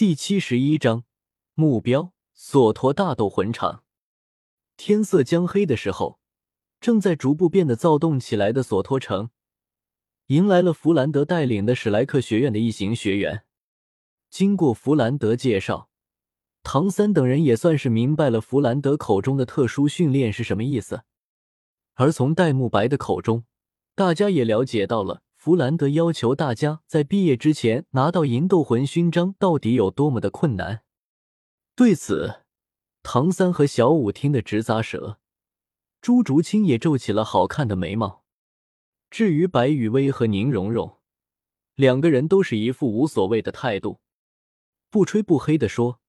第七十一章目标：索托大斗魂场。天色将黑的时候，正在逐步变得躁动起来的索托城，迎来了弗兰德带领的史莱克学院的一行学员。经过弗兰德介绍，唐三等人也算是明白了弗兰德口中的特殊训练是什么意思。而从戴沐白的口中，大家也了解到了。弗兰德要求大家在毕业之前拿到银斗魂勋章到底有多么的困难？对此，唐三和小舞听得直咂舌，朱竹清也皱起了好看的眉毛。至于白雨薇和宁荣荣，两个人都是一副无所谓的态度，不吹不黑的说：“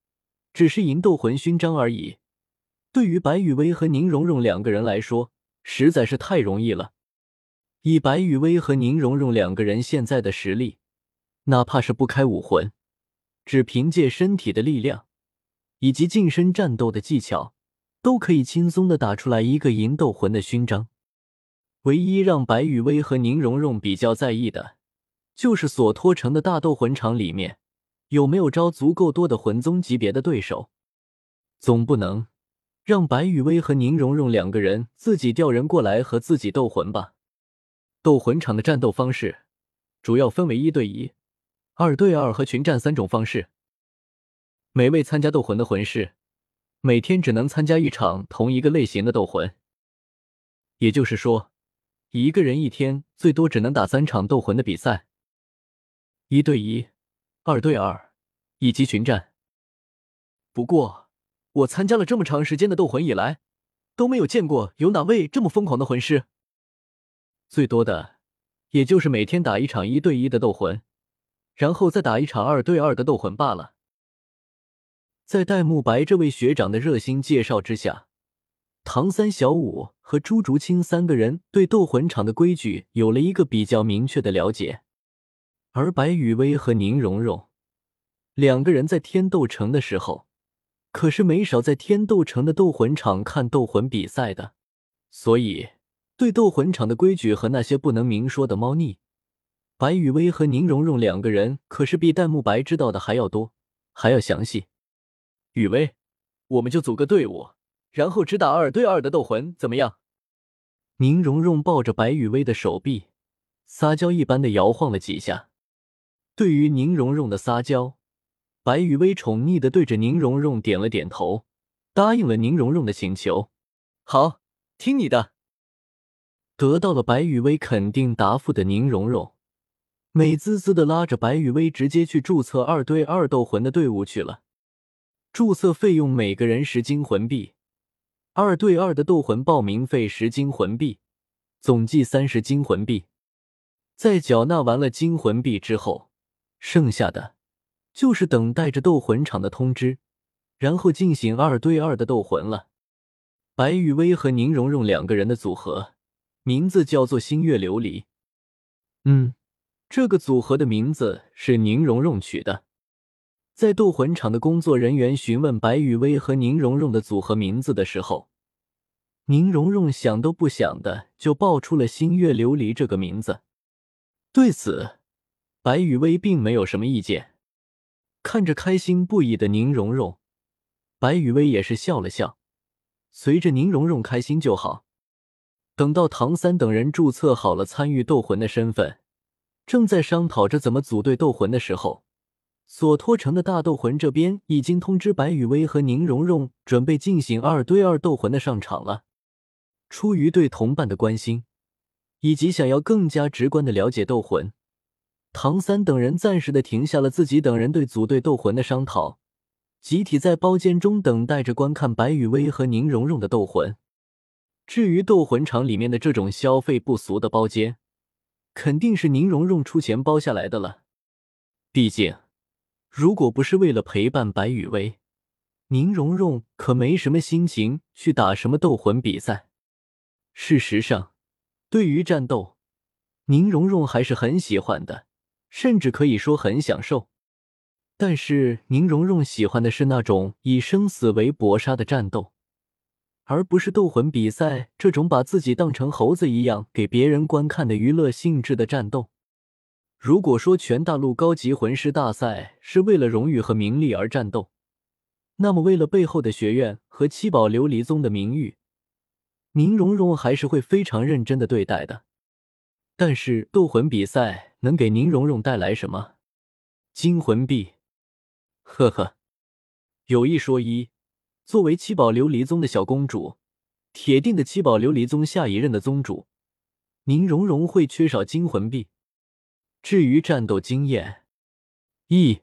只是银斗魂勋章而已。”对于白雨薇和宁荣荣两个人来说，实在是太容易了。以白雨薇和宁荣荣两个人现在的实力，哪怕是不开武魂，只凭借身体的力量以及近身战斗的技巧，都可以轻松的打出来一个银斗魂的勋章。唯一让白雨薇和宁荣荣比较在意的，就是索托城的大斗魂场里面有没有招足够多的魂宗级别的对手。总不能让白雨薇和宁荣荣两个人自己调人过来和自己斗魂吧？斗魂场的战斗方式主要分为一对一、二对二和群战三种方式。每位参加斗魂的魂师每天只能参加一场同一个类型的斗魂，也就是说，一个人一天最多只能打三场斗魂的比赛。一对一、二对二以及群战。不过，我参加了这么长时间的斗魂以来，都没有见过有哪位这么疯狂的魂师。最多的，也就是每天打一场一对一的斗魂，然后再打一场二对二的斗魂罢了。在戴沐白这位学长的热心介绍之下，唐三、小五和朱竹清三个人对斗魂场的规矩有了一个比较明确的了解。而白雨薇和宁荣荣两个人在天斗城的时候，可是没少在天斗城的斗魂场看斗魂比赛的，所以。对斗魂场的规矩和那些不能明说的猫腻，白雨薇和宁荣荣两个人可是比戴沐白知道的还要多，还要详细。雨薇，我们就组个队伍，然后只打二对二的斗魂，怎么样？宁荣荣抱着白雨薇的手臂，撒娇一般的摇晃了几下。对于宁荣荣的撒娇，白雨薇宠溺的对着宁荣荣点了点头，答应了宁荣荣的请求。好，听你的。得到了白雨薇肯定答复的宁荣荣，美滋滋的拉着白雨薇直接去注册二对二斗魂的队伍去了。注册费用每个人十金魂币，二对二的斗魂报名费十金魂币，总计三十金魂币。在缴纳完了金魂币之后，剩下的就是等待着斗魂场的通知，然后进行二对二的斗魂了。白雨薇和宁荣荣两个人的组合。名字叫做星月琉璃，嗯，这个组合的名字是宁荣荣取的。在斗魂场的工作人员询问白雨薇和宁荣荣的组合名字的时候，宁荣荣想都不想的就报出了星月琉璃这个名字。对此，白雨薇并没有什么意见。看着开心不已的宁荣荣，白雨薇也是笑了笑，随着宁荣荣开心就好。等到唐三等人注册好了参与斗魂的身份，正在商讨着怎么组队斗魂的时候，索托城的大斗魂这边已经通知白雨薇和宁荣荣准备进行二对二斗魂的上场了。出于对同伴的关心，以及想要更加直观的了解斗魂，唐三等人暂时的停下了自己等人对组队斗魂的商讨，集体在包间中等待着观看白雨薇和宁荣荣的斗魂。至于斗魂场里面的这种消费不俗的包间，肯定是宁荣荣出钱包下来的了。毕竟，如果不是为了陪伴白雨薇，宁荣荣可没什么心情去打什么斗魂比赛。事实上，对于战斗，宁荣荣还是很喜欢的，甚至可以说很享受。但是，宁荣荣喜欢的是那种以生死为搏杀的战斗。而不是斗魂比赛这种把自己当成猴子一样给别人观看的娱乐性质的战斗。如果说全大陆高级魂师大赛是为了荣誉和名利而战斗，那么为了背后的学院和七宝琉璃宗的名誉，宁荣荣还是会非常认真的对待的。但是斗魂比赛能给宁荣荣带来什么？金魂币？呵呵，有一说一，作为七宝琉璃宗的小公主，铁定的七宝琉璃宗下一任的宗主，宁荣荣会缺少金魂币。至于战斗经验，一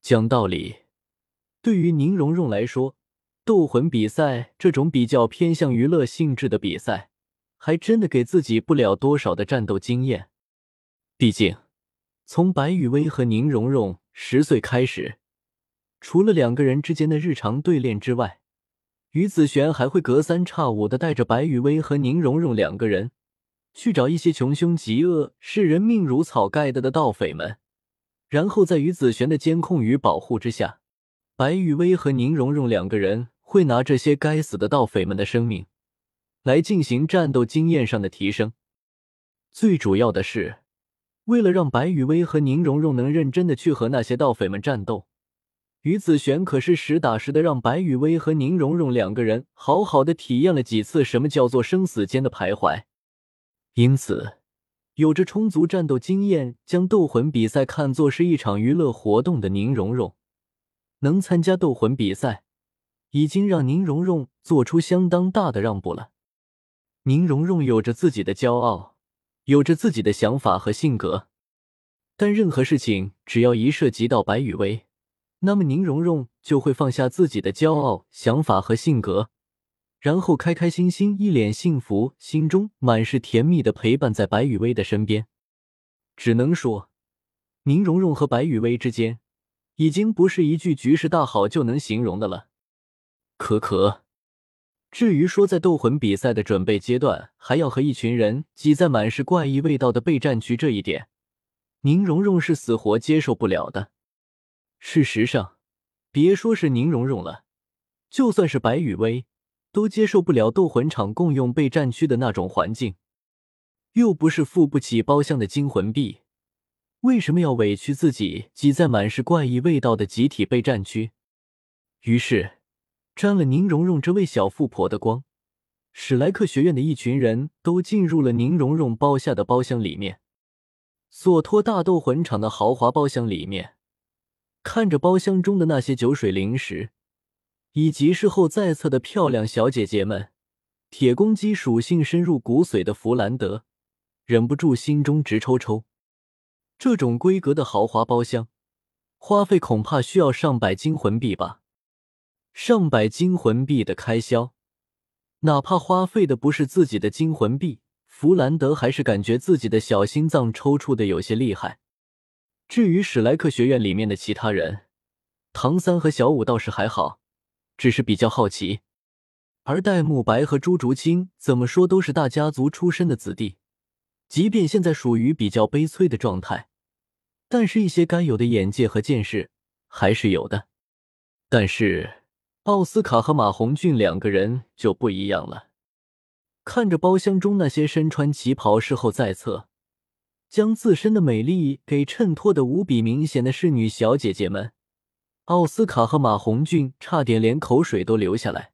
讲道理，对于宁荣荣来说，斗魂比赛这种比较偏向娱乐性质的比赛，还真的给自己不了多少的战斗经验。毕竟，从白雨薇和宁荣荣十岁开始，除了两个人之间的日常对练之外，于子璇还会隔三差五的带着白雨薇和宁荣荣两个人。去找一些穷凶极恶、视人命如草盖的的盗匪们，然后在于子璇的监控与保护之下，白雨薇和宁荣荣两个人会拿这些该死的盗匪们的生命来进行战斗经验上的提升。最主要的是，为了让白雨薇和宁荣荣能认真的去和那些盗匪们战斗，于子璇可是实打实的让白雨薇和宁荣荣两个人好好的体验了几次什么叫做生死间的徘徊。因此，有着充足战斗经验，将斗魂比赛看作是一场娱乐活动的宁荣荣，能参加斗魂比赛，已经让宁荣荣做出相当大的让步了。宁荣荣有着自己的骄傲，有着自己的想法和性格，但任何事情只要一涉及到白雨薇，那么宁荣荣就会放下自己的骄傲、想法和性格。然后开开心心，一脸幸福，心中满是甜蜜的陪伴在白雨薇的身边。只能说，宁荣荣和白雨薇之间，已经不是一句局势大好就能形容的了。可可，至于说在斗魂比赛的准备阶段，还要和一群人挤在满是怪异味道的备战区这一点，宁荣荣是死活接受不了的。事实上，别说是宁荣荣了，就算是白雨薇。都接受不了斗魂场共用备战区的那种环境，又不是付不起包厢的金魂币，为什么要委屈自己挤在满是怪异味道的集体备战区？于是，沾了宁荣荣这位小富婆的光，史莱克学院的一群人都进入了宁荣荣包下的包厢里面。索托大斗魂场的豪华包厢里面，看着包厢中的那些酒水零食。以及事后在侧的漂亮小姐姐们，铁公鸡属性深入骨髓的弗兰德忍不住心中直抽抽。这种规格的豪华包厢，花费恐怕需要上百金魂币吧？上百金魂币的开销，哪怕花费的不是自己的金魂币，弗兰德还是感觉自己的小心脏抽搐的有些厉害。至于史莱克学院里面的其他人，唐三和小五倒是还好。只是比较好奇，而戴沐白和朱竹清怎么说都是大家族出身的子弟，即便现在属于比较悲催的状态，但是一些该有的眼界和见识还是有的。但是奥斯卡和马红俊两个人就不一样了，看着包厢中那些身穿旗袍、侍候在侧，将自身的美丽给衬托的无比明显的侍女小姐姐们。奥斯卡和马红俊差点连口水都流下来。